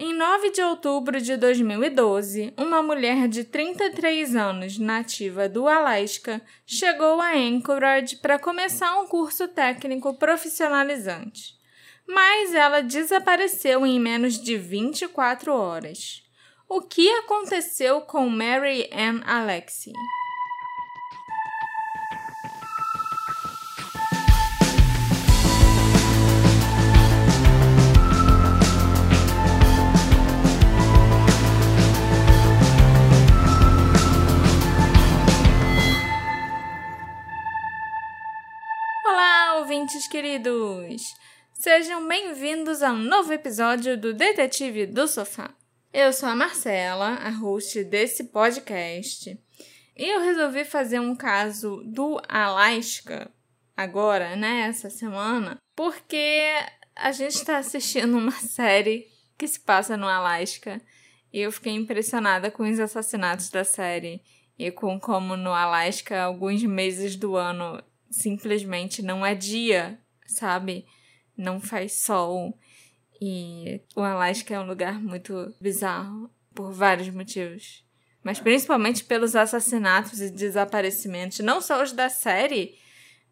Em 9 de outubro de 2012, uma mulher de 33 anos, nativa do Alasca, chegou a Anchorage para começar um curso técnico profissionalizante. Mas ela desapareceu em menos de 24 horas. O que aconteceu com Mary Ann Alexie? Ouvintes queridos! Sejam bem-vindos a um novo episódio do Detetive do Sofá. Eu sou a Marcela, a host desse podcast, e eu resolvi fazer um caso do Alasca agora, né, essa semana, porque a gente está assistindo uma série que se passa no Alasca e eu fiquei impressionada com os assassinatos da série e com como no Alasca alguns meses do ano simplesmente não é dia, sabe? Não faz sol. E o Alasca é um lugar muito bizarro por vários motivos. Mas principalmente pelos assassinatos e desaparecimentos, não só os da série,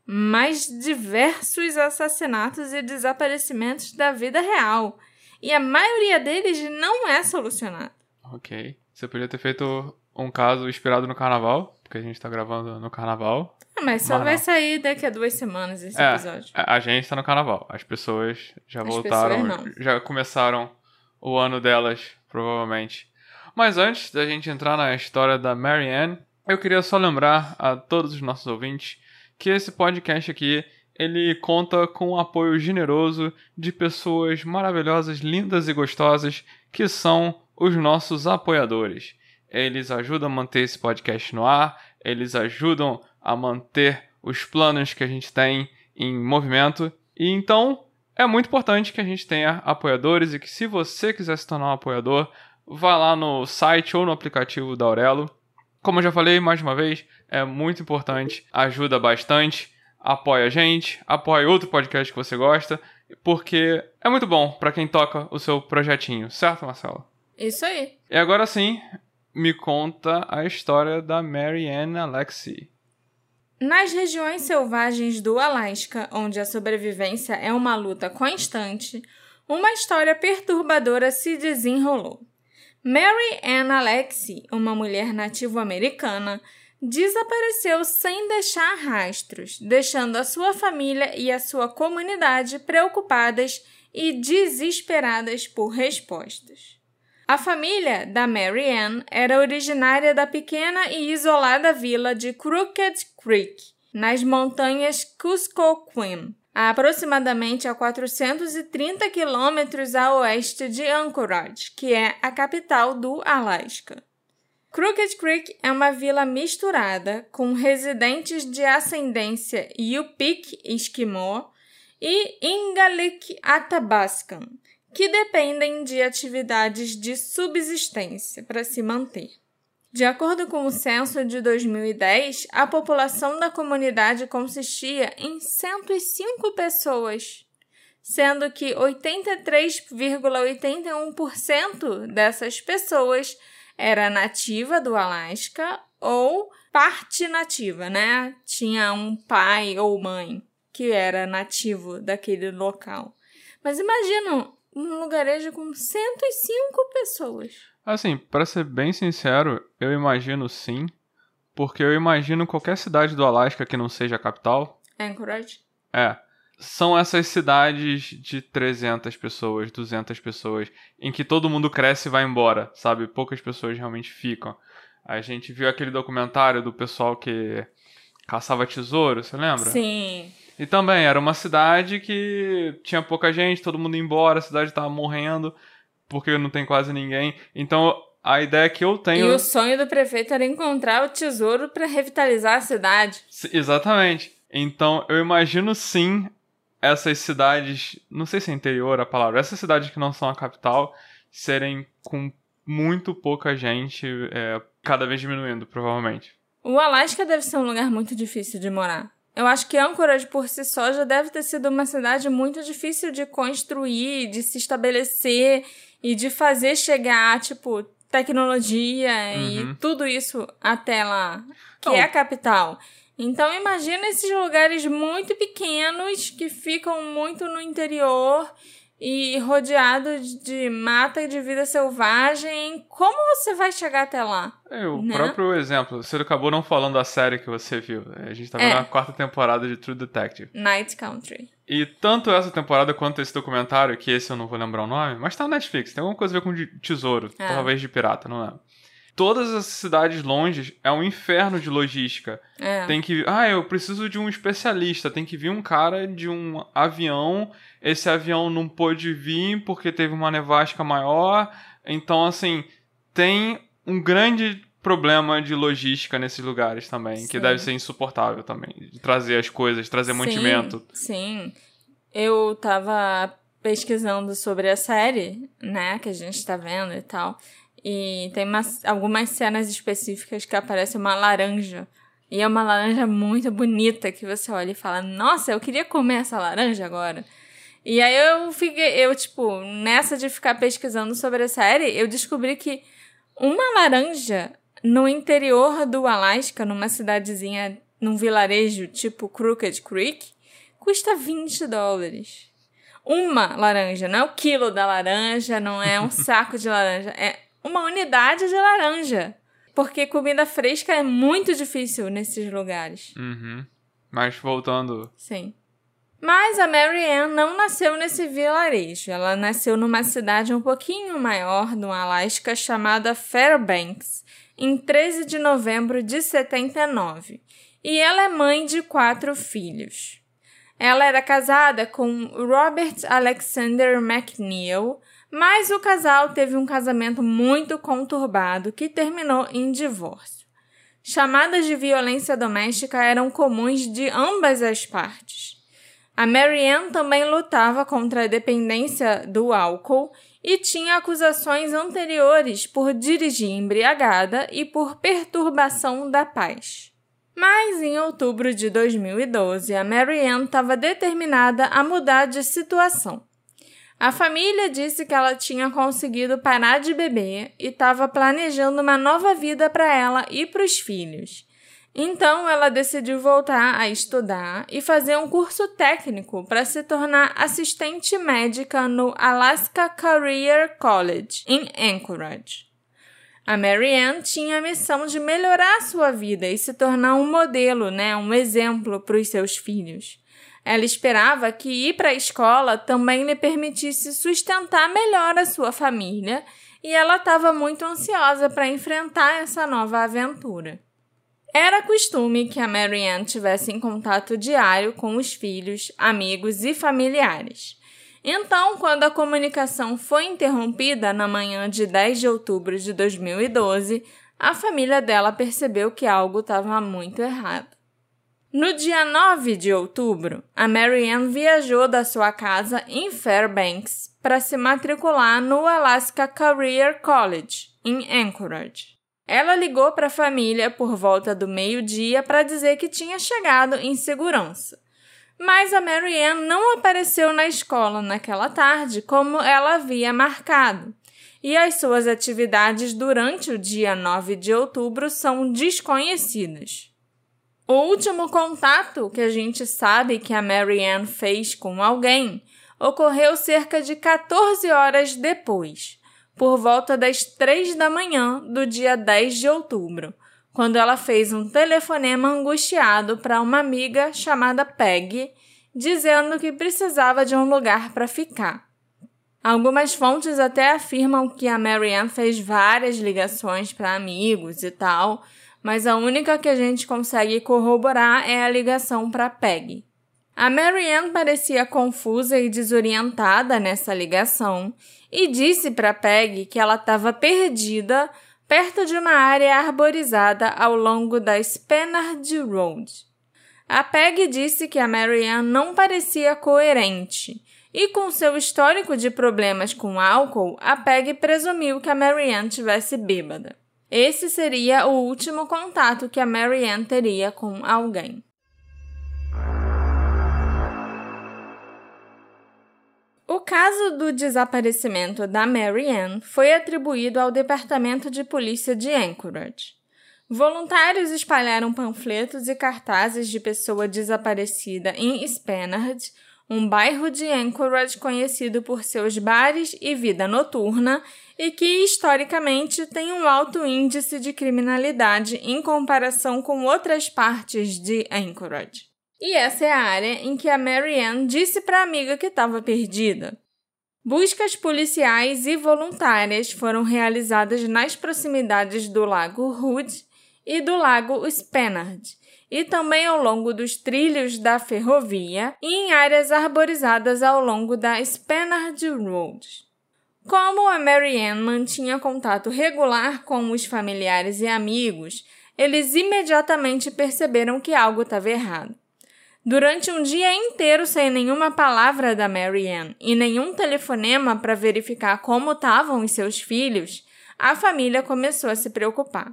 mas diversos assassinatos e desaparecimentos da vida real. E a maioria deles não é solucionado. Ok. Você podia ter feito um caso inspirado no carnaval, porque a gente tá gravando no carnaval. Ah, mas só vai sair daqui a duas semanas esse é, episódio. A gente tá no carnaval. As pessoas já As voltaram, pessoas já começaram o ano delas, provavelmente. Mas antes da gente entrar na história da Mary Ann, eu queria só lembrar a todos os nossos ouvintes que esse podcast aqui ele conta com o apoio generoso de pessoas maravilhosas, lindas e gostosas que são os nossos apoiadores. Eles ajudam a manter esse podcast no ar, eles ajudam a manter os planos que a gente tem em movimento. E então é muito importante que a gente tenha apoiadores e que se você quiser se tornar um apoiador, vá lá no site ou no aplicativo da Aurelo. Como eu já falei mais uma vez, é muito importante, ajuda bastante, apoia a gente, apoia outro podcast que você gosta, porque é muito bom para quem toca o seu projetinho, certo, Marcelo? Isso aí. E agora sim, me conta a história da Mary Ann Alexie. Nas regiões selvagens do Alasca, onde a sobrevivência é uma luta constante, uma história perturbadora se desenrolou. Mary Ann Alexie, uma mulher nativo-americana, desapareceu sem deixar rastros, deixando a sua família e a sua comunidade preocupadas e desesperadas por respostas. A família da Mary Ann era originária da pequena e isolada vila de Crooked Creek, nas montanhas Kuskokwim, a aproximadamente a 430 quilômetros a oeste de Anchorage, que é a capital do Alasca. Crooked Creek é uma vila misturada com residentes de ascendência Yupik Esquimó e Ingalik Athabascan, que dependem de atividades de subsistência para se manter. De acordo com o censo de 2010, a população da comunidade consistia em 105 pessoas, sendo que 83,81% dessas pessoas era nativa do Alasca ou parte nativa, né? Tinha um pai ou mãe que era nativo daquele local. Mas imagina um lugarejo com 105 pessoas. Assim, para ser bem sincero, eu imagino sim, porque eu imagino qualquer cidade do Alasca que não seja a capital. Anchorage? É. São essas cidades de 300 pessoas, 200 pessoas, em que todo mundo cresce e vai embora, sabe? Poucas pessoas realmente ficam. A gente viu aquele documentário do pessoal que caçava tesouro, você lembra? Sim. E também era uma cidade que tinha pouca gente, todo mundo ia embora, a cidade tava morrendo, porque não tem quase ninguém. Então a ideia que eu tenho. E o sonho do prefeito era encontrar o tesouro para revitalizar a cidade. Exatamente. Então eu imagino sim essas cidades, não sei se é interior a palavra, essas cidades que não são a capital, serem com muito pouca gente, é, cada vez diminuindo, provavelmente. O Alasca deve ser um lugar muito difícil de morar Eu acho que Anchorage por si só já deve ter sido uma cidade muito difícil de construir, de se estabelecer e de fazer chegar, tipo, tecnologia uhum. e tudo isso até lá, que é a capital. Então imagina esses lugares muito pequenos que ficam muito no interior e rodeado de mata e de vida selvagem, como você vai chegar até lá? É, o né? próprio exemplo, você acabou não falando da série que você viu. A gente tá vendo é. a quarta temporada de True Detective. Night Country. E tanto essa temporada quanto esse documentário, que esse eu não vou lembrar o nome, mas tá na Netflix, tem alguma coisa a ver com tesouro, é. talvez de pirata, não é? Todas as cidades longe é um inferno de logística. É. Tem que. Ah, eu preciso de um especialista. Tem que vir um cara de um avião. Esse avião não pôde vir porque teve uma nevasca maior. Então, assim, tem um grande problema de logística nesses lugares também, sim. que deve ser insuportável também. De trazer as coisas, trazer sim, mantimento. Sim. Eu tava pesquisando sobre a série, né, que a gente tá vendo e tal. E tem umas, algumas cenas específicas que aparece uma laranja. E é uma laranja muito bonita que você olha e fala: Nossa, eu queria comer essa laranja agora. E aí eu fiquei, eu, tipo, nessa de ficar pesquisando sobre a série, eu descobri que uma laranja no interior do Alasca, numa cidadezinha, num vilarejo tipo Crooked Creek, custa 20 dólares. Uma laranja, não é o quilo da laranja, não é um saco de laranja, é uma unidade de laranja. Porque comida fresca é muito difícil nesses lugares. Uhum. Mas voltando. Sim. Mas a Mary Ann não nasceu nesse vilarejo. Ela nasceu numa cidade um pouquinho maior no Alasca chamada Fairbanks, em 13 de novembro de 79. E ela é mãe de quatro filhos. Ela era casada com Robert Alexander McNeil, mas o casal teve um casamento muito conturbado que terminou em divórcio. Chamadas de violência doméstica eram comuns de ambas as partes. A Marianne também lutava contra a dependência do álcool e tinha acusações anteriores por dirigir embriagada e por perturbação da paz. Mas em outubro de 2012, a Marianne estava determinada a mudar de situação. A família disse que ela tinha conseguido parar de beber e estava planejando uma nova vida para ela e para os filhos. Então ela decidiu voltar a estudar e fazer um curso técnico para se tornar assistente médica no Alaska Career College, em Anchorage. A Marianne tinha a missão de melhorar sua vida e se tornar um modelo, né, um exemplo para os seus filhos. Ela esperava que ir para a escola também lhe permitisse sustentar melhor a sua família e ela estava muito ansiosa para enfrentar essa nova aventura. Era costume que a Marianne tivesse em contato diário com os filhos, amigos e familiares. Então, quando a comunicação foi interrompida na manhã de 10 de outubro de 2012, a família dela percebeu que algo estava muito errado. No dia 9 de outubro, a Marianne viajou da sua casa em Fairbanks para se matricular no Alaska Career College, em Anchorage. Ela ligou para a família por volta do meio-dia para dizer que tinha chegado em segurança. Mas a Marianne não apareceu na escola naquela tarde como ela havia marcado, e as suas atividades durante o dia 9 de outubro são desconhecidas. O último contato que a gente sabe que a Marianne fez com alguém ocorreu cerca de 14 horas depois, por volta das 3 da manhã do dia 10 de outubro, quando ela fez um telefonema angustiado para uma amiga chamada Peg, dizendo que precisava de um lugar para ficar. Algumas fontes até afirmam que a Marianne fez várias ligações para amigos e tal, mas a única que a gente consegue corroborar é a ligação para Peg. A Marianne parecia confusa e desorientada nessa ligação e disse para Peg que ela estava perdida perto de uma área arborizada ao longo da Spenard Road. A Peg disse que a Marianne não parecia coerente e, com seu histórico de problemas com álcool, a Peg presumiu que a Marianne tivesse bêbada. Esse seria o último contato que a Marianne teria com alguém. O caso do desaparecimento da Marianne foi atribuído ao Departamento de Polícia de Anchorage. Voluntários espalharam panfletos e cartazes de pessoa desaparecida em Spenard, um bairro de Anchorage conhecido por seus bares e vida noturna e que historicamente tem um alto índice de criminalidade em comparação com outras partes de Anchorage. E essa é a área em que a Marianne disse para a amiga que estava perdida. Buscas policiais e voluntárias foram realizadas nas proximidades do Lago Hood e do Lago Spanard, e também ao longo dos trilhos da ferrovia e em áreas arborizadas ao longo da Spanard Road. Como a Marianne mantinha contato regular com os familiares e amigos, eles imediatamente perceberam que algo estava errado. Durante um dia inteiro sem nenhuma palavra da Marianne e nenhum telefonema para verificar como estavam os seus filhos, a família começou a se preocupar.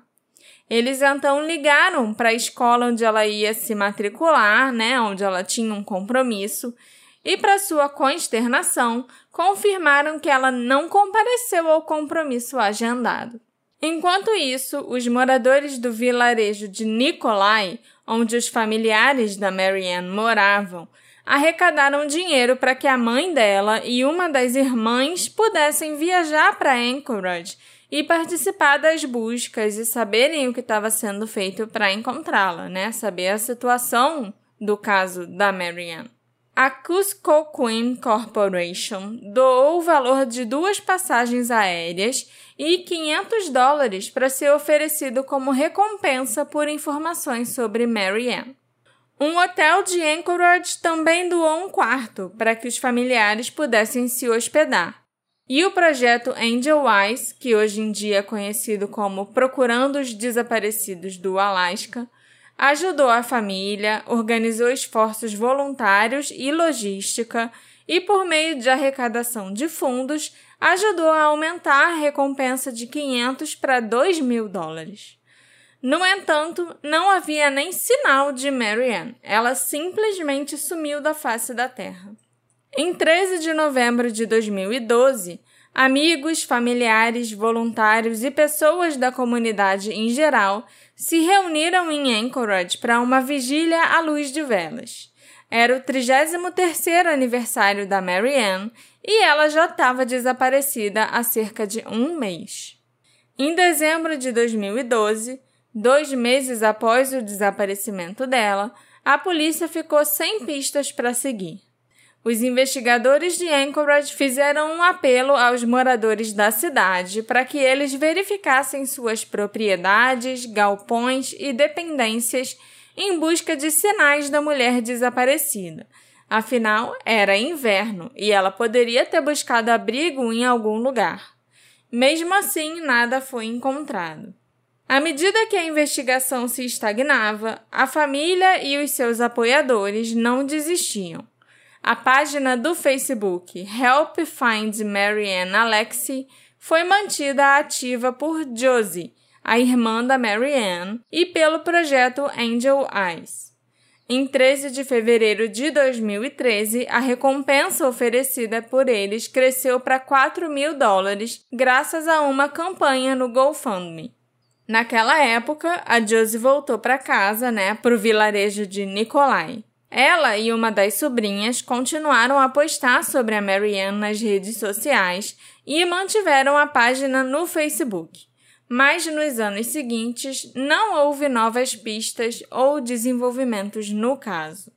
Eles então ligaram para a escola onde ela ia se matricular, né, onde ela tinha um compromisso, e para sua consternação, confirmaram que ela não compareceu ao compromisso agendado. Enquanto isso, os moradores do vilarejo de Nikolai onde os familiares da Marianne moravam, arrecadaram dinheiro para que a mãe dela e uma das irmãs pudessem viajar para Anchorage e participar das buscas e saberem o que estava sendo feito para encontrá-la, né? Saber a situação do caso da Marianne. A Cusco Queen Corporation doou o valor de duas passagens aéreas e 500 dólares para ser oferecido como recompensa por informações sobre Mary Ann. Um hotel de Anchorage também doou um quarto para que os familiares pudessem se hospedar. E o projeto Angel Eyes, que hoje em dia é conhecido como Procurando os Desaparecidos do Alasca, ajudou a família, organizou esforços voluntários e logística e, por meio de arrecadação de fundos, ajudou a aumentar a recompensa de 500 para 2 mil dólares. No entanto, não havia nem sinal de Marianne. Ela simplesmente sumiu da face da terra. Em 13 de novembro de 2012, amigos, familiares, voluntários e pessoas da comunidade em geral se reuniram em Anchorage para uma vigília à luz de velas. Era o 33º aniversário da Marianne e ela já estava desaparecida há cerca de um mês. Em dezembro de 2012, dois meses após o desaparecimento dela, a polícia ficou sem pistas para seguir. Os investigadores de Anchorage fizeram um apelo aos moradores da cidade para que eles verificassem suas propriedades, galpões e dependências em busca de sinais da mulher desaparecida, Afinal, era inverno e ela poderia ter buscado abrigo em algum lugar. Mesmo assim, nada foi encontrado. À medida que a investigação se estagnava, a família e os seus apoiadores não desistiam. A página do Facebook Help Find Marianne Alexi foi mantida ativa por Josie, a irmã da Marianne, e pelo projeto Angel Eyes. Em 13 de fevereiro de 2013, a recompensa oferecida por eles cresceu para 4 mil dólares, graças a uma campanha no GoFundMe. Naquela época, a Josie voltou para casa, né, para o vilarejo de Nikolai. Ela e uma das sobrinhas continuaram a postar sobre a Marianne nas redes sociais e mantiveram a página no Facebook mas nos anos seguintes não houve novas pistas ou desenvolvimentos no caso.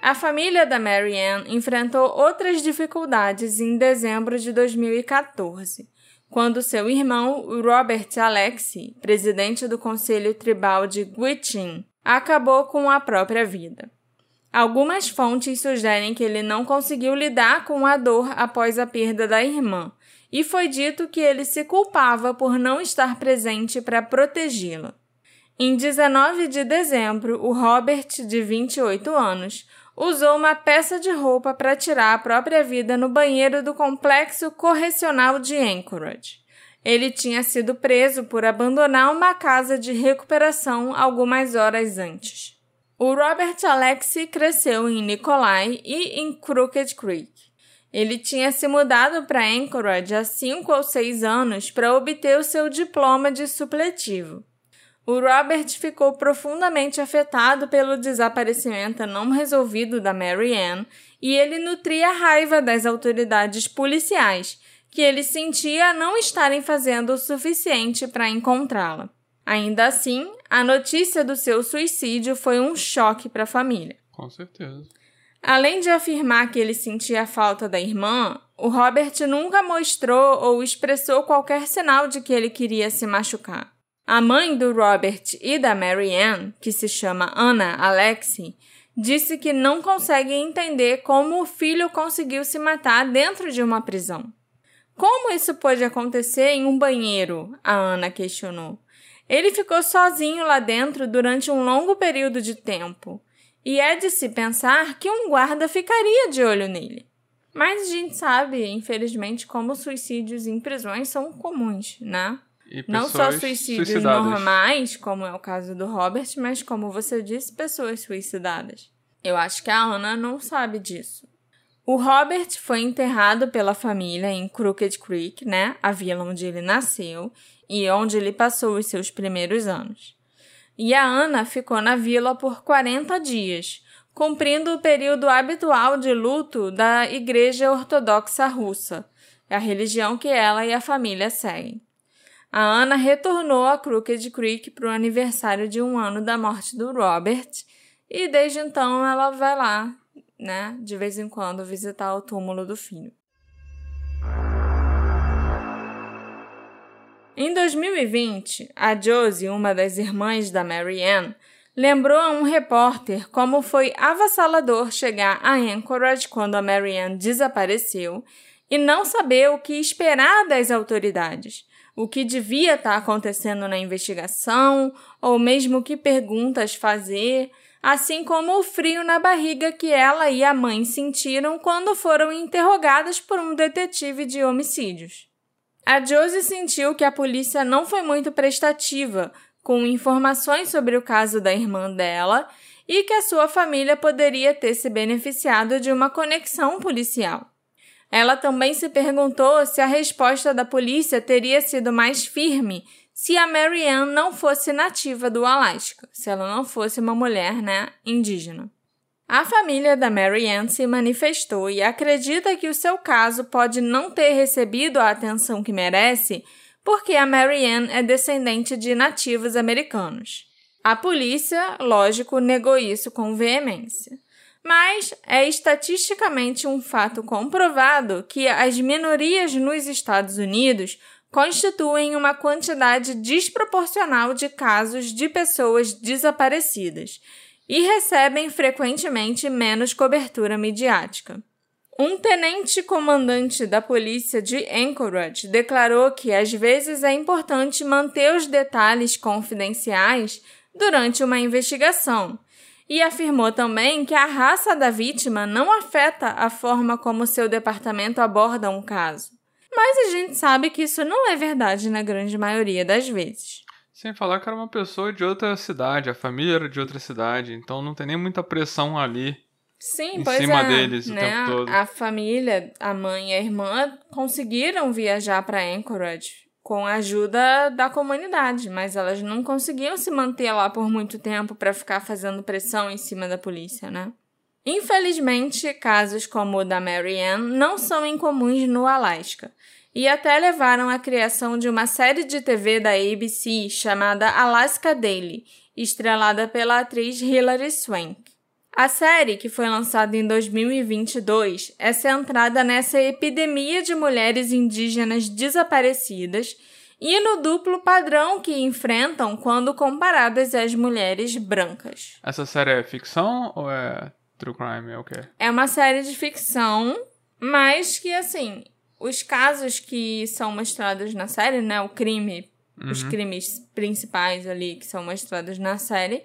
A família da Marianne enfrentou outras dificuldades em dezembro de 2014, quando seu irmão, Robert Alexi, presidente do Conselho Tribal de Gwich'in, acabou com a própria vida. Algumas fontes sugerem que ele não conseguiu lidar com a dor após a perda da irmã e foi dito que ele se culpava por não estar presente para protegê-la. Em 19 de dezembro, o Robert, de 28 anos, usou uma peça de roupa para tirar a própria vida no banheiro do complexo correcional de Anchorage. Ele tinha sido preso por abandonar uma casa de recuperação algumas horas antes. O Robert Alexi cresceu em Nikolai e em Crooked Creek. Ele tinha se mudado para Anchorage há cinco ou seis anos para obter o seu diploma de supletivo. O Robert ficou profundamente afetado pelo desaparecimento não resolvido da Mary Ann e ele nutria raiva das autoridades policiais, que ele sentia não estarem fazendo o suficiente para encontrá-la. Ainda assim, a notícia do seu suicídio foi um choque para a família. Com certeza. Além de afirmar que ele sentia a falta da irmã, o Robert nunca mostrou ou expressou qualquer sinal de que ele queria se machucar. A mãe do Robert e da Mary Ann, que se chama Anna Alexi, disse que não consegue entender como o filho conseguiu se matar dentro de uma prisão. Como isso pode acontecer em um banheiro? A Ana questionou. Ele ficou sozinho lá dentro durante um longo período de tempo, e é de se pensar que um guarda ficaria de olho nele. Mas a gente sabe, infelizmente, como suicídios em prisões são comuns, né? Não só suicídios suicidadas. normais, como é o caso do Robert, mas como você disse, pessoas suicidadas. Eu acho que a Ana não sabe disso. O Robert foi enterrado pela família em Crooked Creek, né, a vila onde ele nasceu e onde ele passou os seus primeiros anos. E a Ana ficou na vila por 40 dias, cumprindo o período habitual de luto da Igreja Ortodoxa Russa, a religião que ela e a família seguem. A Ana retornou a Crooked Creek para o aniversário de um ano da morte do Robert e desde então ela vai lá, né, de vez em quando visitar o túmulo do filho. Em 2020, a Josie, uma das irmãs da Mary Ann, lembrou a um repórter como foi avassalador chegar a Anchorage quando a Mary Ann desapareceu e não saber o que esperar das autoridades, o que devia estar acontecendo na investigação, ou mesmo que perguntas fazer, assim como o frio na barriga que ela e a mãe sentiram quando foram interrogadas por um detetive de homicídios. A Josie sentiu que a polícia não foi muito prestativa com informações sobre o caso da irmã dela e que a sua família poderia ter se beneficiado de uma conexão policial. Ela também se perguntou se a resposta da polícia teria sido mais firme se a Marianne não fosse nativa do Alasca, se ela não fosse uma mulher, né, indígena. A família da Marianne se manifestou e acredita que o seu caso pode não ter recebido a atenção que merece porque a Marianne é descendente de nativos americanos. A polícia, lógico, negou isso com veemência mas é estatisticamente um fato comprovado que as minorias nos Estados Unidos constituem uma quantidade desproporcional de casos de pessoas desaparecidas e recebem frequentemente menos cobertura midiática. Um tenente comandante da polícia de Anchorage declarou que às vezes é importante manter os detalhes confidenciais durante uma investigação e afirmou também que a raça da vítima não afeta a forma como seu departamento aborda um caso. Mas a gente sabe que isso não é verdade na grande maioria das vezes. Sem falar que era uma pessoa de outra cidade, a família era de outra cidade, então não tem nem muita pressão ali. Sim, em pois cima é, deles né? o tempo todo. A família, a mãe e a irmã conseguiram viajar para Anchorage com a ajuda da comunidade, mas elas não conseguiam se manter lá por muito tempo para ficar fazendo pressão em cima da polícia, né? Infelizmente, casos como o da Mary Ann não são incomuns no Alasca e até levaram à criação de uma série de TV da ABC chamada Alaska Daily, estrelada pela atriz Hilary Swank. A série, que foi lançada em 2022, é centrada nessa epidemia de mulheres indígenas desaparecidas e no duplo padrão que enfrentam quando comparadas às mulheres brancas. Essa série é ficção ou é true crime? É o quê? É uma série de ficção, mas que, assim, os casos que são mostrados na série, né? O crime, uhum. os crimes principais ali que são mostrados na série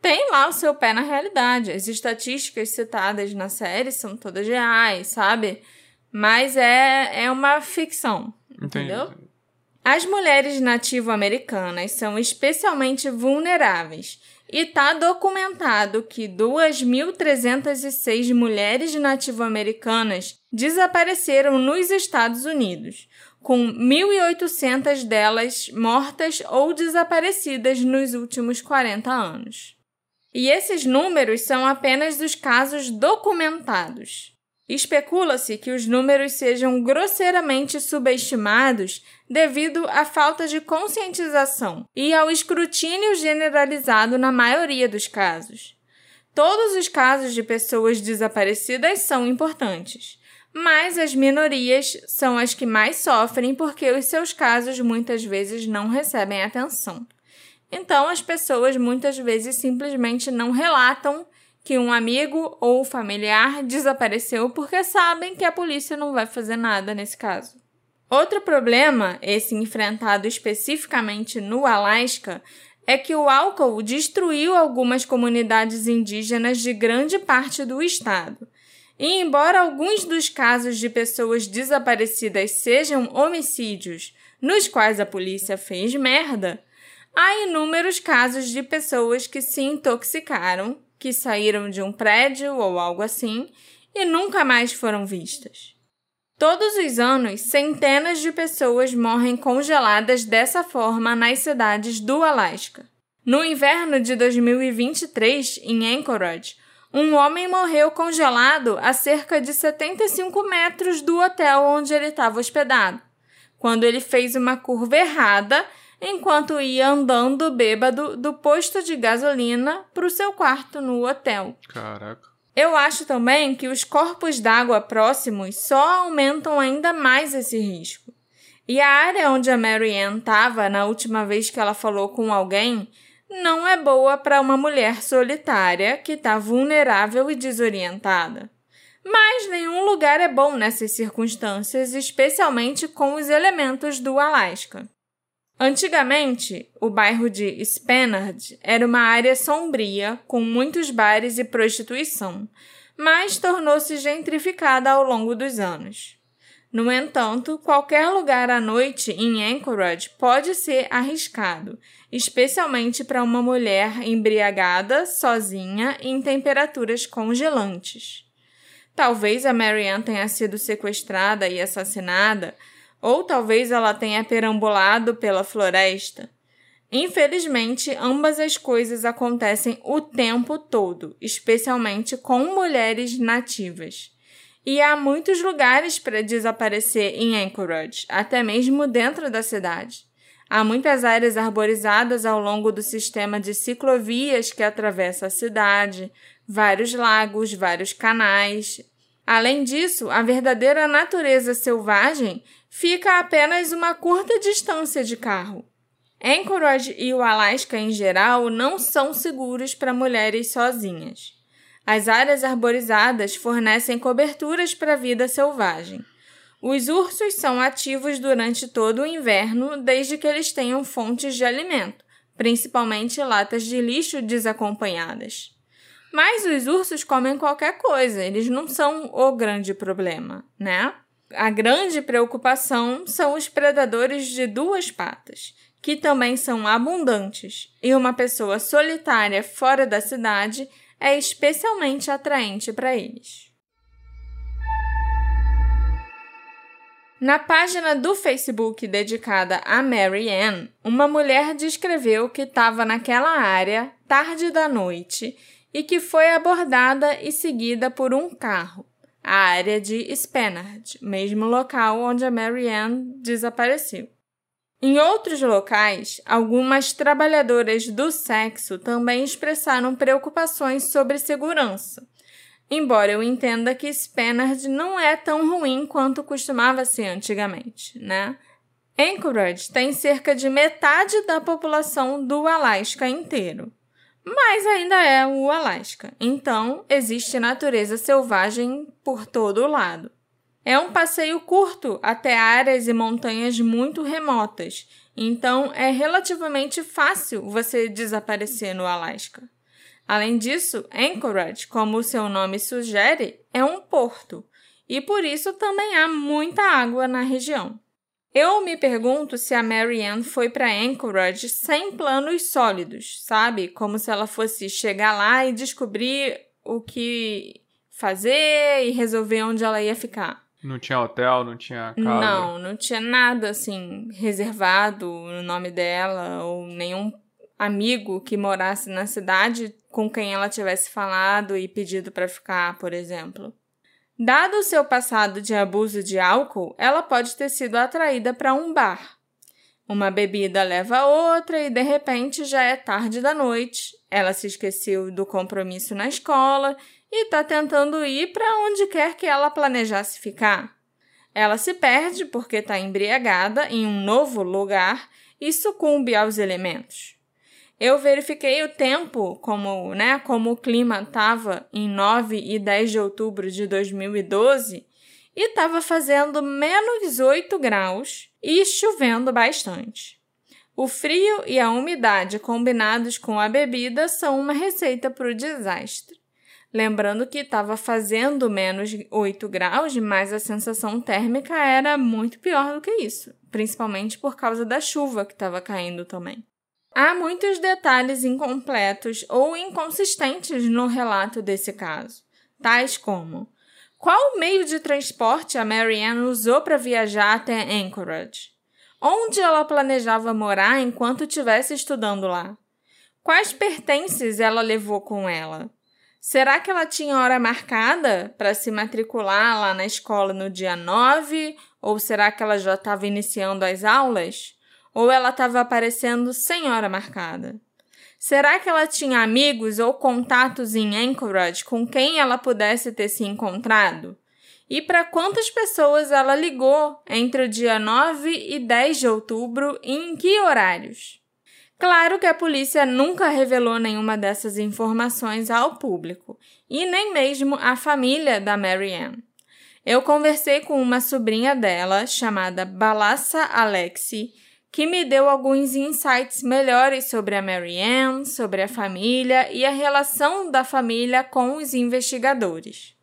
tem lá o seu pé na realidade. As estatísticas citadas na série são todas reais, sabe? Mas é, é uma ficção, Entendi. entendeu? As mulheres nativo-americanas são especialmente vulneráveis e está documentado que 2.306 mulheres nativo-americanas desapareceram nos Estados Unidos, com 1.800 delas mortas ou desaparecidas nos últimos 40 anos. E esses números são apenas dos casos documentados. Especula-se que os números sejam grosseiramente subestimados devido à falta de conscientização e ao escrutínio generalizado na maioria dos casos. Todos os casos de pessoas desaparecidas são importantes, mas as minorias são as que mais sofrem porque os seus casos muitas vezes não recebem atenção. Então, as pessoas muitas vezes simplesmente não relatam que um amigo ou familiar desapareceu porque sabem que a polícia não vai fazer nada nesse caso. Outro problema, esse enfrentado especificamente no Alasca, é que o álcool destruiu algumas comunidades indígenas de grande parte do estado. E embora alguns dos casos de pessoas desaparecidas sejam homicídios nos quais a polícia fez merda, há inúmeros casos de pessoas que se intoxicaram que saíram de um prédio ou algo assim e nunca mais foram vistas. Todos os anos, centenas de pessoas morrem congeladas dessa forma nas cidades do Alasca. No inverno de 2023, em Anchorage, um homem morreu congelado a cerca de 75 metros do hotel onde ele estava hospedado, quando ele fez uma curva errada enquanto ia andando bêbado do posto de gasolina para o seu quarto no hotel. Caraca. Eu acho também que os corpos d'água próximos só aumentam ainda mais esse risco. E a área onde a Mary estava na última vez que ela falou com alguém não é boa para uma mulher solitária que está vulnerável e desorientada. Mas nenhum lugar é bom nessas circunstâncias, especialmente com os elementos do Alasca. Antigamente, o bairro de Spenard era uma área sombria, com muitos bares e prostituição, mas tornou-se gentrificada ao longo dos anos. No entanto, qualquer lugar à noite em Anchorage pode ser arriscado, especialmente para uma mulher embriagada, sozinha, em temperaturas congelantes. Talvez a Marianne tenha sido sequestrada e assassinada ou talvez ela tenha perambulado pela floresta. Infelizmente, ambas as coisas acontecem o tempo todo, especialmente com mulheres nativas. E há muitos lugares para desaparecer em Anchorage, até mesmo dentro da cidade. Há muitas áreas arborizadas ao longo do sistema de ciclovias que atravessa a cidade, vários lagos, vários canais. Além disso, a verdadeira natureza selvagem fica a apenas uma curta distância de carro. Anchorage e o Alasca em geral não são seguros para mulheres sozinhas. As áreas arborizadas fornecem coberturas para a vida selvagem. Os ursos são ativos durante todo o inverno, desde que eles tenham fontes de alimento, principalmente latas de lixo desacompanhadas. Mas os ursos comem qualquer coisa, eles não são o grande problema, né? A grande preocupação são os predadores de duas patas, que também são abundantes, e uma pessoa solitária fora da cidade é especialmente atraente para eles. Na página do Facebook dedicada a Mary Ann, uma mulher descreveu que estava naquela área tarde da noite e que foi abordada e seguida por um carro a área de Spenard, mesmo local onde a Marianne desapareceu. Em outros locais, algumas trabalhadoras do sexo também expressaram preocupações sobre segurança, embora eu entenda que Spenard não é tão ruim quanto costumava ser antigamente, né? Anchorage tem cerca de metade da população do Alasca inteiro mas ainda é o Alasca. Então, existe natureza selvagem por todo o lado. É um passeio curto até áreas e montanhas muito remotas, então é relativamente fácil você desaparecer no Alasca. Além disso, Anchorage, como o seu nome sugere, é um porto, e por isso também há muita água na região. Eu me pergunto se a Marianne foi para Anchorage sem planos sólidos, sabe? Como se ela fosse chegar lá e descobrir o que fazer e resolver onde ela ia ficar. Não tinha hotel, não tinha casa? Não, não tinha nada assim reservado no nome dela ou nenhum amigo que morasse na cidade com quem ela tivesse falado e pedido para ficar, por exemplo. Dado o seu passado de abuso de álcool, ela pode ter sido atraída para um bar. Uma bebida leva a outra e de repente já é tarde da noite. Ela se esqueceu do compromisso na escola e está tentando ir para onde quer que ela planejasse ficar. Ela se perde porque está embriagada em um novo lugar e sucumbe aos elementos. Eu verifiquei o tempo, como, né, como o clima estava em 9 e 10 de outubro de 2012 e estava fazendo menos 8 graus e chovendo bastante. O frio e a umidade combinados com a bebida são uma receita para o desastre. Lembrando que estava fazendo menos 8 graus, mas a sensação térmica era muito pior do que isso, principalmente por causa da chuva que estava caindo também. Há muitos detalhes incompletos ou inconsistentes no relato desse caso, tais como: qual meio de transporte a Marianne usou para viajar até Anchorage? Onde ela planejava morar enquanto estivesse estudando lá? Quais pertences ela levou com ela? Será que ela tinha hora marcada para se matricular lá na escola no dia 9? Ou será que ela já estava iniciando as aulas? Ou ela estava aparecendo sem hora marcada? Será que ela tinha amigos ou contatos em Anchorage com quem ela pudesse ter se encontrado? E para quantas pessoas ela ligou entre o dia 9 e 10 de outubro e em que horários? Claro que a polícia nunca revelou nenhuma dessas informações ao público, e nem mesmo à família da Marianne. Eu conversei com uma sobrinha dela, chamada Balassa Alexi, que me deu alguns insights melhores sobre a Marianne, sobre a família e a relação da família com os investigadores.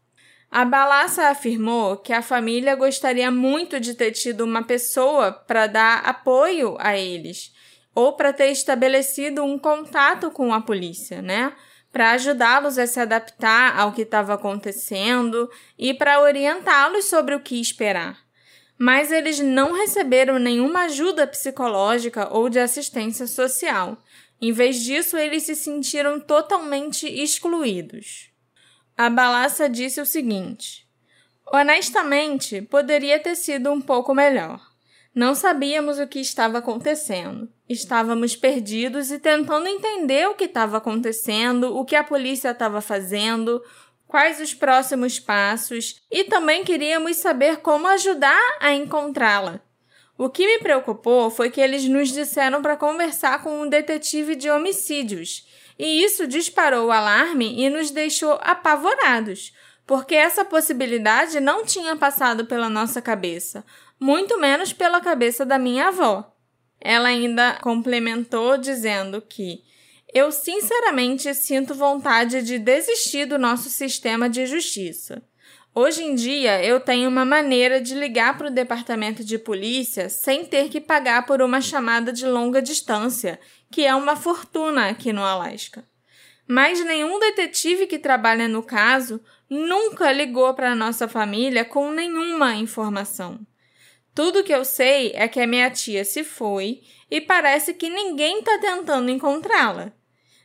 A Balassa afirmou que a família gostaria muito de ter tido uma pessoa para dar apoio a eles, ou para ter estabelecido um contato com a polícia, né? Para ajudá-los a se adaptar ao que estava acontecendo e para orientá-los sobre o que esperar mas eles não receberam nenhuma ajuda psicológica ou de assistência social. Em vez disso, eles se sentiram totalmente excluídos. A Balassa disse o seguinte: Honestamente, poderia ter sido um pouco melhor. Não sabíamos o que estava acontecendo. Estávamos perdidos e tentando entender o que estava acontecendo, o que a polícia estava fazendo, quais os próximos passos e também queríamos saber como ajudar a encontrá-la. O que me preocupou foi que eles nos disseram para conversar com um detetive de homicídios, e isso disparou o alarme e nos deixou apavorados, porque essa possibilidade não tinha passado pela nossa cabeça, muito menos pela cabeça da minha avó. Ela ainda complementou dizendo que eu sinceramente sinto vontade de desistir do nosso sistema de justiça. Hoje em dia, eu tenho uma maneira de ligar para o departamento de polícia sem ter que pagar por uma chamada de longa distância, que é uma fortuna aqui no Alasca. Mas nenhum detetive que trabalha no caso nunca ligou para a nossa família com nenhuma informação. Tudo que eu sei é que a minha tia se foi e parece que ninguém está tentando encontrá-la.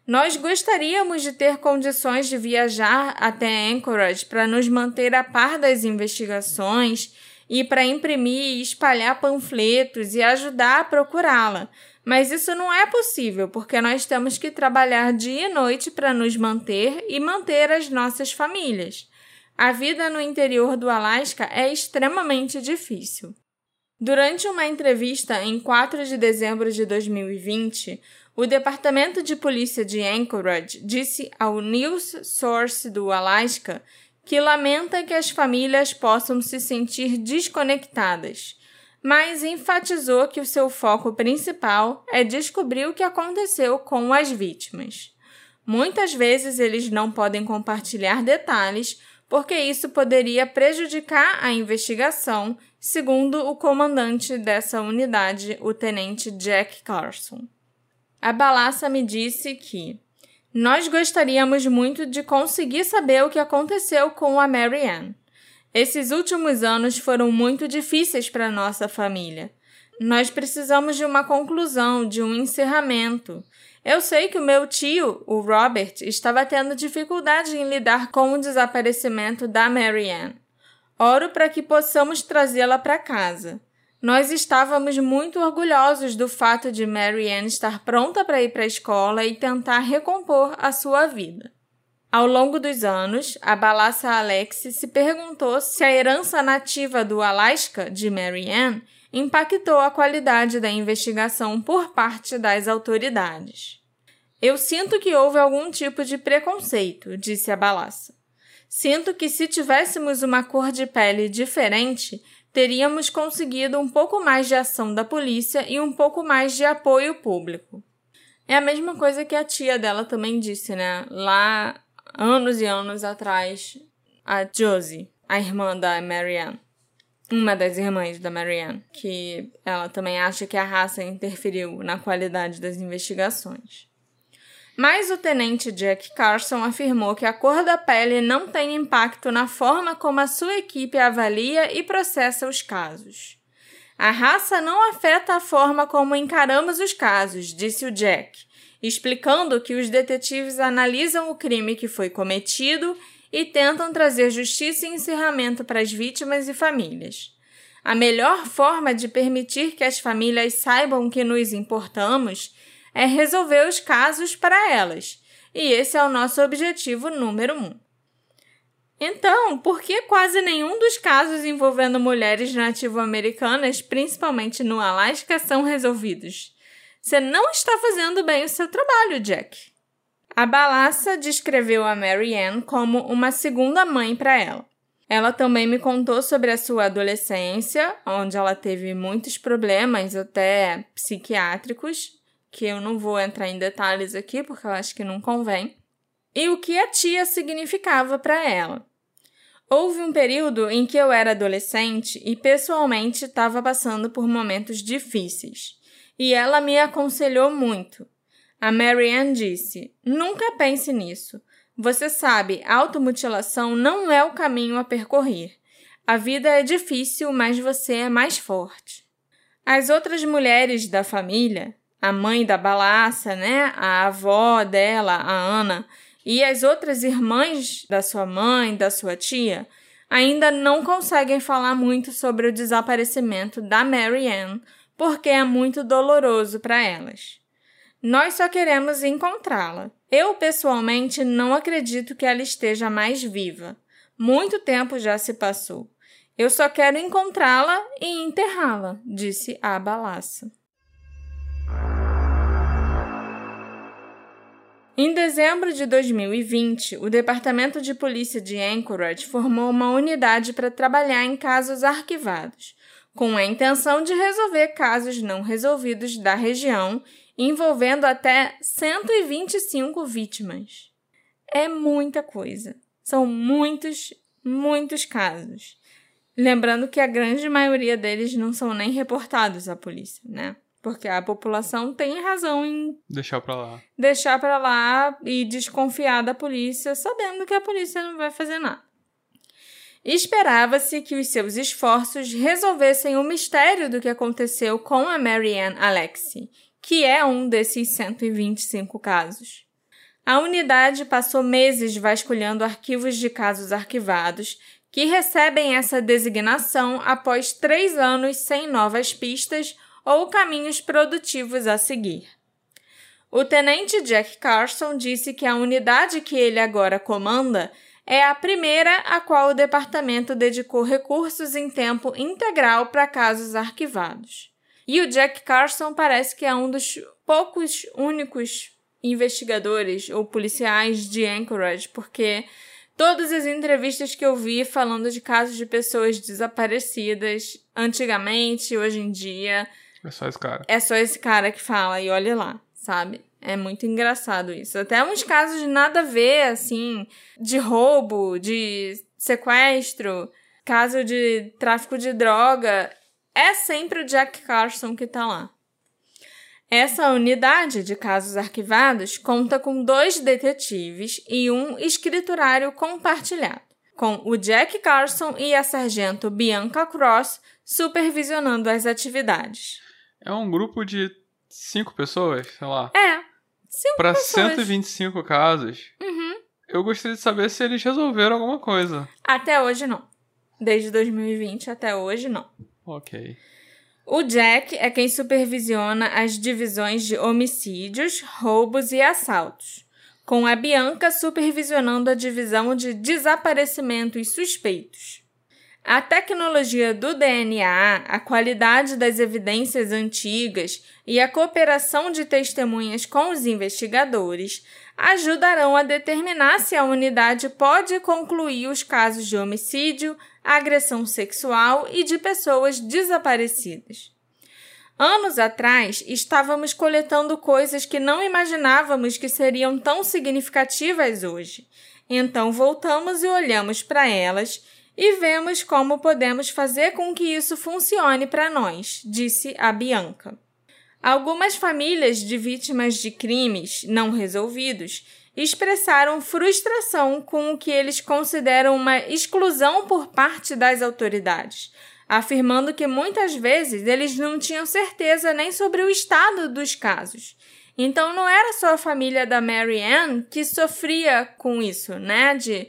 Nós gostaríamos de ter condições de viajar até Anchorage para nos manter a par das investigações e para imprimir e espalhar panfletos e ajudar a procurá-la. Mas isso não é possível porque nós temos que trabalhar dia e noite para nos manter e manter as nossas famílias. A vida no interior do Alasca é extremamente difícil. Durante uma entrevista em 4 de dezembro de 2020, o Departamento de Polícia de Anchorage disse ao News Source do Alaska que lamenta que as famílias possam se sentir desconectadas, mas enfatizou que o seu foco principal é descobrir o que aconteceu com as vítimas. Muitas vezes eles não podem compartilhar detalhes porque isso poderia prejudicar a investigação segundo o comandante dessa unidade, o tenente Jack Carson. A Balassa me disse que nós gostaríamos muito de conseguir saber o que aconteceu com a Mary Ann. Esses últimos anos foram muito difíceis para nossa família. Nós precisamos de uma conclusão, de um encerramento. Eu sei que o meu tio, o Robert, estava tendo dificuldade em lidar com o desaparecimento da Mary Ann. Oro para que possamos trazê-la para casa. Nós estávamos muito orgulhosos do fato de Mary Ann estar pronta para ir para a escola e tentar recompor a sua vida. Ao longo dos anos, a Balassa Alex se perguntou se a herança nativa do Alasca de Mary Ann impactou a qualidade da investigação por parte das autoridades. Eu sinto que houve algum tipo de preconceito, disse a Balassa. Sinto que se tivéssemos uma cor de pele diferente, teríamos conseguido um pouco mais de ação da polícia e um pouco mais de apoio público. É a mesma coisa que a tia dela também disse, né? Lá, anos e anos atrás, a Josie, a irmã da Marianne. Uma das irmãs da Marianne, que ela também acha que a raça interferiu na qualidade das investigações. Mas o tenente Jack Carson afirmou que a cor da pele não tem impacto na forma como a sua equipe avalia e processa os casos. A raça não afeta a forma como encaramos os casos, disse o Jack, explicando que os detetives analisam o crime que foi cometido e tentam trazer justiça e encerramento para as vítimas e famílias. A melhor forma de permitir que as famílias saibam que nos importamos é resolver os casos para elas, e esse é o nosso objetivo número um. Então, por que quase nenhum dos casos envolvendo mulheres nativo-americanas, principalmente no Alasca, são resolvidos? Você não está fazendo bem o seu trabalho, Jack. A Balassa descreveu a Mary Ann como uma segunda mãe para ela. Ela também me contou sobre a sua adolescência, onde ela teve muitos problemas, até psiquiátricos, que eu não vou entrar em detalhes aqui porque eu acho que não convém, e o que a tia significava para ela. Houve um período em que eu era adolescente e pessoalmente estava passando por momentos difíceis, e ela me aconselhou muito. A Marianne disse: Nunca pense nisso. Você sabe, automutilação não é o caminho a percorrer. A vida é difícil, mas você é mais forte. As outras mulheres da família, a mãe da balaça, né? A avó dela, a Ana, e as outras irmãs da sua mãe, da sua tia, ainda não conseguem falar muito sobre o desaparecimento da Mary Ann, porque é muito doloroso para elas. Nós só queremos encontrá-la. Eu, pessoalmente, não acredito que ela esteja mais viva. Muito tempo já se passou. Eu só quero encontrá-la e enterrá-la, disse a balaça. Em dezembro de 2020, o Departamento de Polícia de Anchorage formou uma unidade para trabalhar em casos arquivados, com a intenção de resolver casos não resolvidos da região, envolvendo até 125 vítimas. É muita coisa. São muitos, muitos casos. Lembrando que a grande maioria deles não são nem reportados à polícia, né? Porque a população tem razão em deixar para lá. Deixar para lá e desconfiar da polícia, sabendo que a polícia não vai fazer nada. Esperava-se que os seus esforços resolvessem o mistério do que aconteceu com a Marianne Alexi, que é um desses 125 casos. A unidade passou meses vasculhando arquivos de casos arquivados que recebem essa designação após três anos sem novas pistas ou caminhos produtivos a seguir. O tenente Jack Carson disse que a unidade que ele agora comanda é a primeira a qual o departamento dedicou recursos em tempo integral para casos arquivados. E o Jack Carson parece que é um dos poucos únicos investigadores ou policiais de Anchorage, porque todas as entrevistas que eu vi falando de casos de pessoas desaparecidas antigamente, hoje em dia, é só esse cara. É só esse cara que fala e olha lá, sabe? É muito engraçado isso. Até uns casos de nada a ver, assim, de roubo, de sequestro. caso de tráfico de droga, é sempre o Jack Carson que tá lá. Essa unidade de casos arquivados conta com dois detetives e um escriturário compartilhado, com o Jack Carson e a sargento Bianca Cross supervisionando as atividades. É um grupo de cinco pessoas, sei lá. É, cinco pra pessoas. 125 casos. Uhum. Eu gostaria de saber se eles resolveram alguma coisa. Até hoje, não. Desde 2020 até hoje, não. Ok. O Jack é quem supervisiona as divisões de homicídios, roubos e assaltos, com a Bianca supervisionando a divisão de desaparecimentos suspeitos. A tecnologia do DNA, a qualidade das evidências antigas e a cooperação de testemunhas com os investigadores ajudarão a determinar se a unidade pode concluir os casos de homicídio, agressão sexual e de pessoas desaparecidas. Anos atrás, estávamos coletando coisas que não imaginávamos que seriam tão significativas hoje. Então voltamos e olhamos para elas e vemos como podemos fazer com que isso funcione para nós, disse a Bianca. Algumas famílias de vítimas de crimes não resolvidos expressaram frustração com o que eles consideram uma exclusão por parte das autoridades, afirmando que muitas vezes eles não tinham certeza nem sobre o estado dos casos. Então não era só a família da Mary Ann que sofria com isso, né? De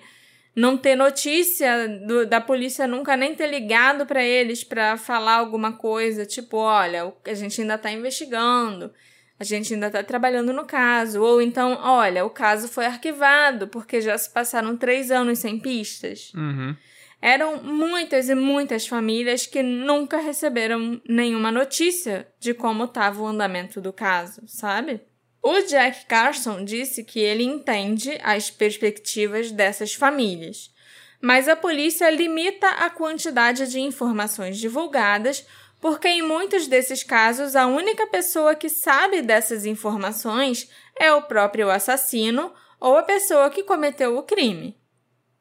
não ter notícia do, da polícia nunca nem ter ligado para eles para falar alguma coisa, tipo, olha, a gente ainda está investigando a gente ainda está trabalhando no caso. Ou então, olha, o caso foi arquivado porque já se passaram três anos sem pistas. Uhum. Eram muitas e muitas famílias que nunca receberam nenhuma notícia de como estava o andamento do caso, sabe? O Jack Carson disse que ele entende as perspectivas dessas famílias, mas a polícia limita a quantidade de informações divulgadas porque em muitos desses casos a única pessoa que sabe dessas informações é o próprio assassino ou a pessoa que cometeu o crime.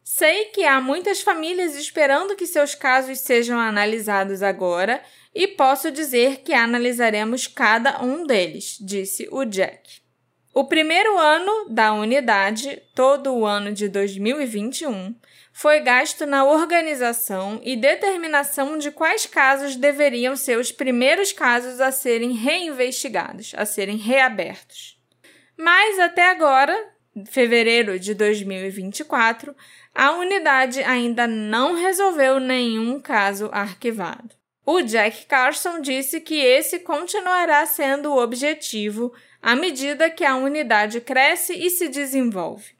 Sei que há muitas famílias esperando que seus casos sejam analisados agora e posso dizer que analisaremos cada um deles, disse o Jack. O primeiro ano da unidade, todo o ano de 2021, foi gasto na organização e determinação de quais casos deveriam ser os primeiros casos a serem reinvestigados, a serem reabertos. Mas até agora, fevereiro de 2024, a unidade ainda não resolveu nenhum caso arquivado. O Jack Carson disse que esse continuará sendo o objetivo à medida que a unidade cresce e se desenvolve.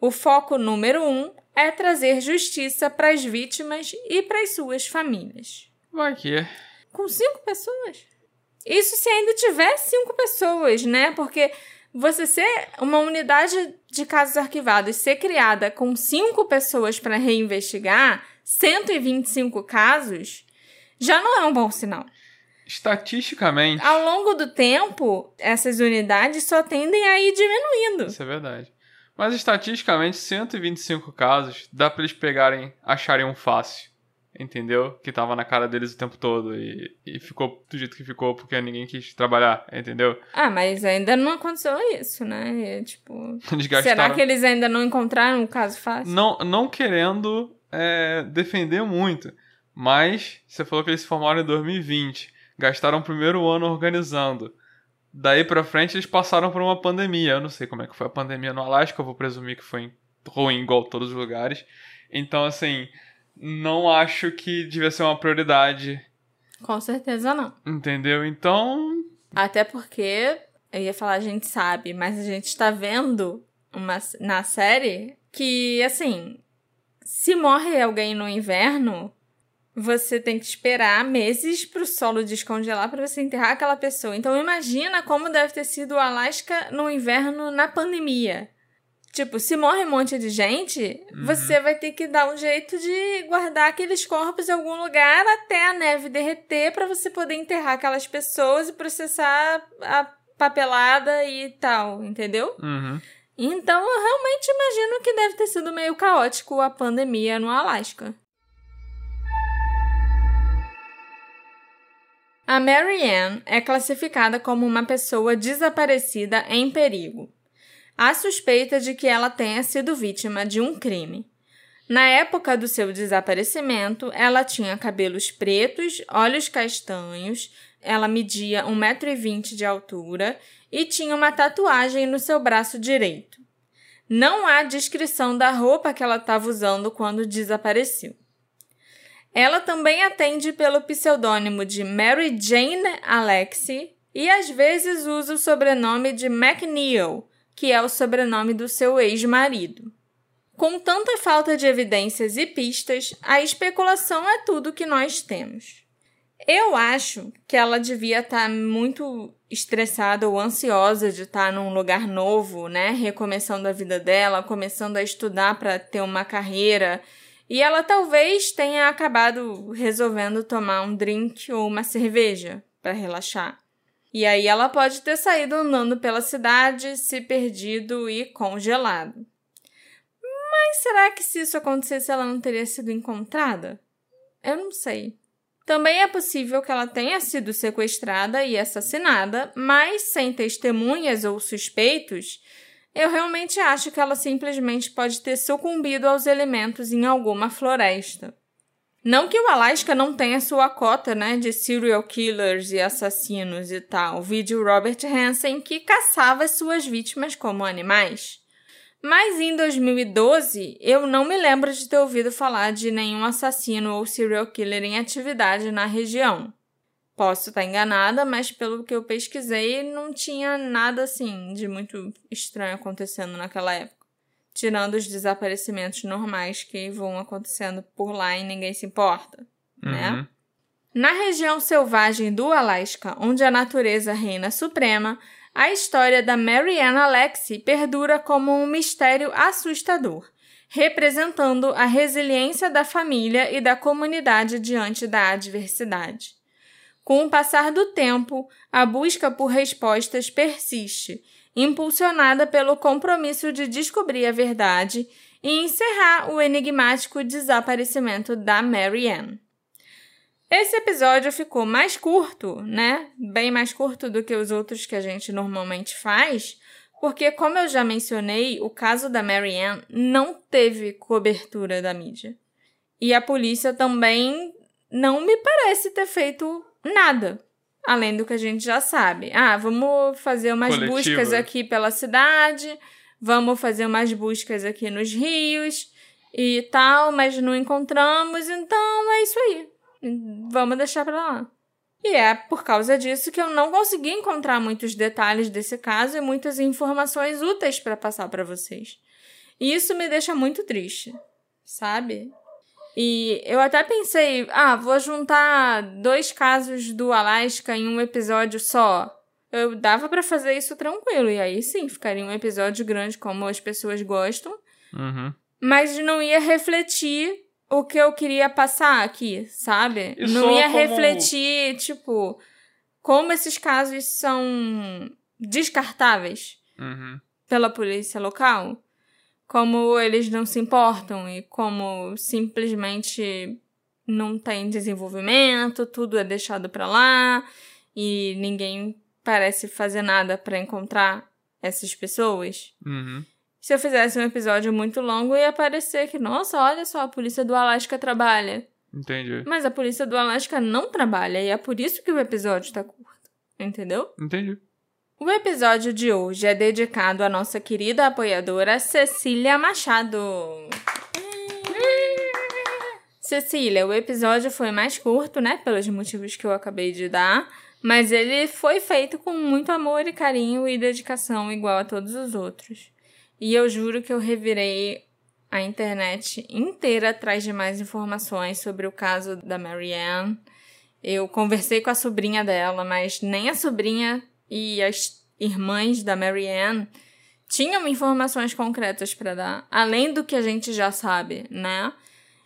O foco número um é trazer justiça para as vítimas e para as suas famílias. Vai que. Com cinco pessoas? Isso se ainda tiver cinco pessoas, né? Porque você ser uma unidade de casos arquivados ser criada com cinco pessoas para reinvestigar 125 casos já não é um bom sinal. Estatisticamente. Ao longo do tempo, essas unidades só tendem a ir diminuindo. Isso é verdade. Mas estatisticamente, 125 casos dá para eles pegarem, acharem um fácil. Entendeu? Que tava na cara deles o tempo todo e, e ficou do jeito que ficou porque ninguém quis trabalhar, entendeu? Ah, mas ainda não aconteceu isso, né? É, tipo. Será que eles ainda não encontraram um caso fácil? Não, não querendo é, defender muito. Mas você falou que eles se formaram em 2020. Gastaram o primeiro ano organizando. Daí pra frente eles passaram por uma pandemia. Eu não sei como é que foi a pandemia no Alasca, eu vou presumir que foi ruim, igual todos os lugares. Então, assim, não acho que devia ser uma prioridade. Com certeza não. Entendeu? Então. Até porque, eu ia falar, a gente sabe, mas a gente tá vendo uma, na série que, assim, se morre alguém no inverno, você tem que esperar meses para o solo descongelar para você enterrar aquela pessoa. Então imagina como deve ter sido o Alasca no inverno na pandemia. Tipo, se morre um monte de gente, uhum. você vai ter que dar um jeito de guardar aqueles corpos em algum lugar até a neve derreter para você poder enterrar aquelas pessoas e processar a papelada e tal, entendeu? Uhum. Então, eu realmente imagino que deve ter sido meio caótico a pandemia no Alasca. A Mary Ann é classificada como uma pessoa desaparecida em perigo. Há suspeita de que ela tenha sido vítima de um crime. Na época do seu desaparecimento, ela tinha cabelos pretos, olhos castanhos, ela media 1,20m de altura e tinha uma tatuagem no seu braço direito. Não há descrição da roupa que ela estava usando quando desapareceu. Ela também atende pelo pseudônimo de Mary Jane Alexie e às vezes usa o sobrenome de McNeil, que é o sobrenome do seu ex-marido. Com tanta falta de evidências e pistas, a especulação é tudo que nós temos. Eu acho que ela devia estar tá muito estressada ou ansiosa de estar tá num lugar novo, né? Recomeçando a vida dela, começando a estudar para ter uma carreira e ela talvez tenha acabado resolvendo tomar um drink ou uma cerveja para relaxar. E aí ela pode ter saído andando pela cidade, se perdido e congelado. Mas será que se isso acontecesse ela não teria sido encontrada? Eu não sei. Também é possível que ela tenha sido sequestrada e assassinada, mas sem testemunhas ou suspeitos, eu realmente acho que ela simplesmente pode ter sucumbido aos elementos em alguma floresta. Não que o Alaska não tenha sua cota, né, de serial killers e assassinos e tal. Vídeo Robert Hansen que caçava suas vítimas como animais. Mas em 2012, eu não me lembro de ter ouvido falar de nenhum assassino ou serial killer em atividade na região. Posso estar enganada, mas pelo que eu pesquisei, não tinha nada assim de muito estranho acontecendo naquela época. Tirando os desaparecimentos normais que vão acontecendo por lá e ninguém se importa, né? uhum. né? Na região selvagem do Alasca, onde a natureza reina suprema, a história da Marianne Alexie perdura como um mistério assustador, representando a resiliência da família e da comunidade diante da adversidade. Com o passar do tempo, a busca por respostas persiste, impulsionada pelo compromisso de descobrir a verdade e encerrar o enigmático desaparecimento da Mary Ann. Esse episódio ficou mais curto, né? Bem mais curto do que os outros que a gente normalmente faz, porque, como eu já mencionei, o caso da Mary Ann não teve cobertura da mídia. E a polícia também não me parece ter feito nada. Além do que a gente já sabe. Ah, vamos fazer umas Coletiva. buscas aqui pela cidade, vamos fazer umas buscas aqui nos rios e tal, mas não encontramos, então é isso aí. Vamos deixar pra lá. E é por causa disso que eu não consegui encontrar muitos detalhes desse caso e muitas informações úteis para passar para vocês. E isso me deixa muito triste, sabe? E eu até pensei, ah, vou juntar dois casos do Alaska em um episódio só. Eu dava para fazer isso tranquilo, e aí sim, ficaria um episódio grande como as pessoas gostam. Uhum. Mas não ia refletir o que eu queria passar aqui, sabe? E não ia como... refletir, tipo, como esses casos são descartáveis uhum. pela polícia local como eles não se importam e como simplesmente não tem desenvolvimento, tudo é deixado para lá e ninguém parece fazer nada para encontrar essas pessoas. Uhum. Se eu fizesse um episódio muito longo, ia parecer que, nossa, olha só, a polícia do Alasca trabalha. Entendi. Mas a polícia do Alasca não trabalha e é por isso que o episódio tá curto. Entendeu? Entendi. O episódio de hoje é dedicado à nossa querida apoiadora Cecília Machado. Cecília, o episódio foi mais curto, né? Pelos motivos que eu acabei de dar. Mas ele foi feito com muito amor e carinho e dedicação, igual a todos os outros. E eu juro que eu revirei a internet inteira atrás de mais informações sobre o caso da Marianne. Eu conversei com a sobrinha dela, mas nem a sobrinha e as irmãs da Marianne tinham informações concretas para dar, além do que a gente já sabe, né?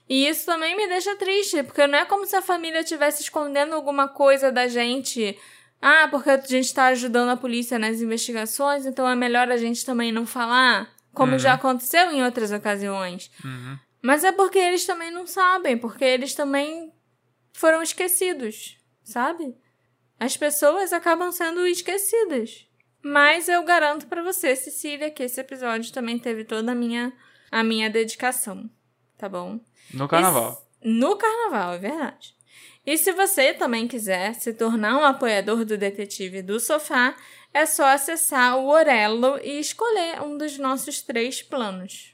E isso também me deixa triste, porque não é como se a família estivesse escondendo alguma coisa da gente. Ah, porque a gente está ajudando a polícia nas investigações, então é melhor a gente também não falar, como uhum. já aconteceu em outras ocasiões. Uhum. Mas é porque eles também não sabem, porque eles também foram esquecidos, sabe? As pessoas acabam sendo esquecidas. Mas eu garanto para você, Cecília, que esse episódio também teve toda a minha, a minha dedicação. Tá bom? No carnaval. E, no carnaval, é verdade. E se você também quiser se tornar um apoiador do Detetive do Sofá, é só acessar o Orelo e escolher um dos nossos três planos.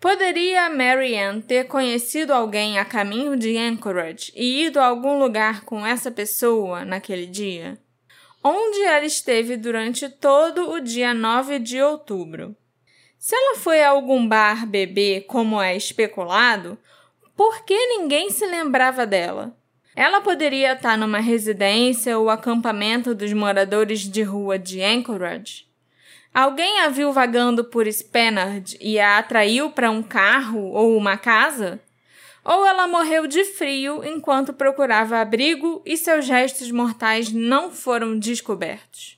Poderia Marianne ter conhecido alguém a caminho de Anchorage e ido a algum lugar com essa pessoa naquele dia? Onde ela esteve durante todo o dia 9 de outubro? Se ela foi a algum bar beber, como é especulado, por que ninguém se lembrava dela? Ela poderia estar numa residência ou acampamento dos moradores de rua de Anchorage. Alguém a viu vagando por Spanard e a atraiu para um carro ou uma casa? Ou ela morreu de frio enquanto procurava abrigo e seus restos mortais não foram descobertos?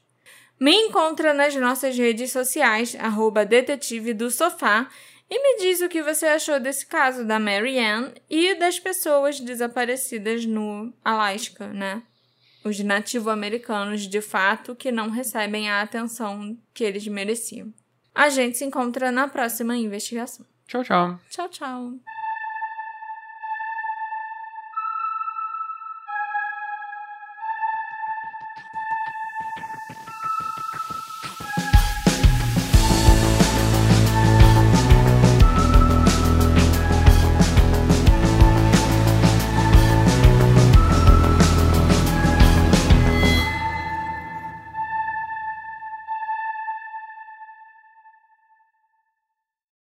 Me encontra nas nossas redes sociais, arroba detetive do sofá, e me diz o que você achou desse caso da Marianne e das pessoas desaparecidas no Alasca, né? Os nativo-americanos, de fato, que não recebem a atenção que eles mereciam. A gente se encontra na próxima investigação. Tchau, tchau. Tchau, tchau.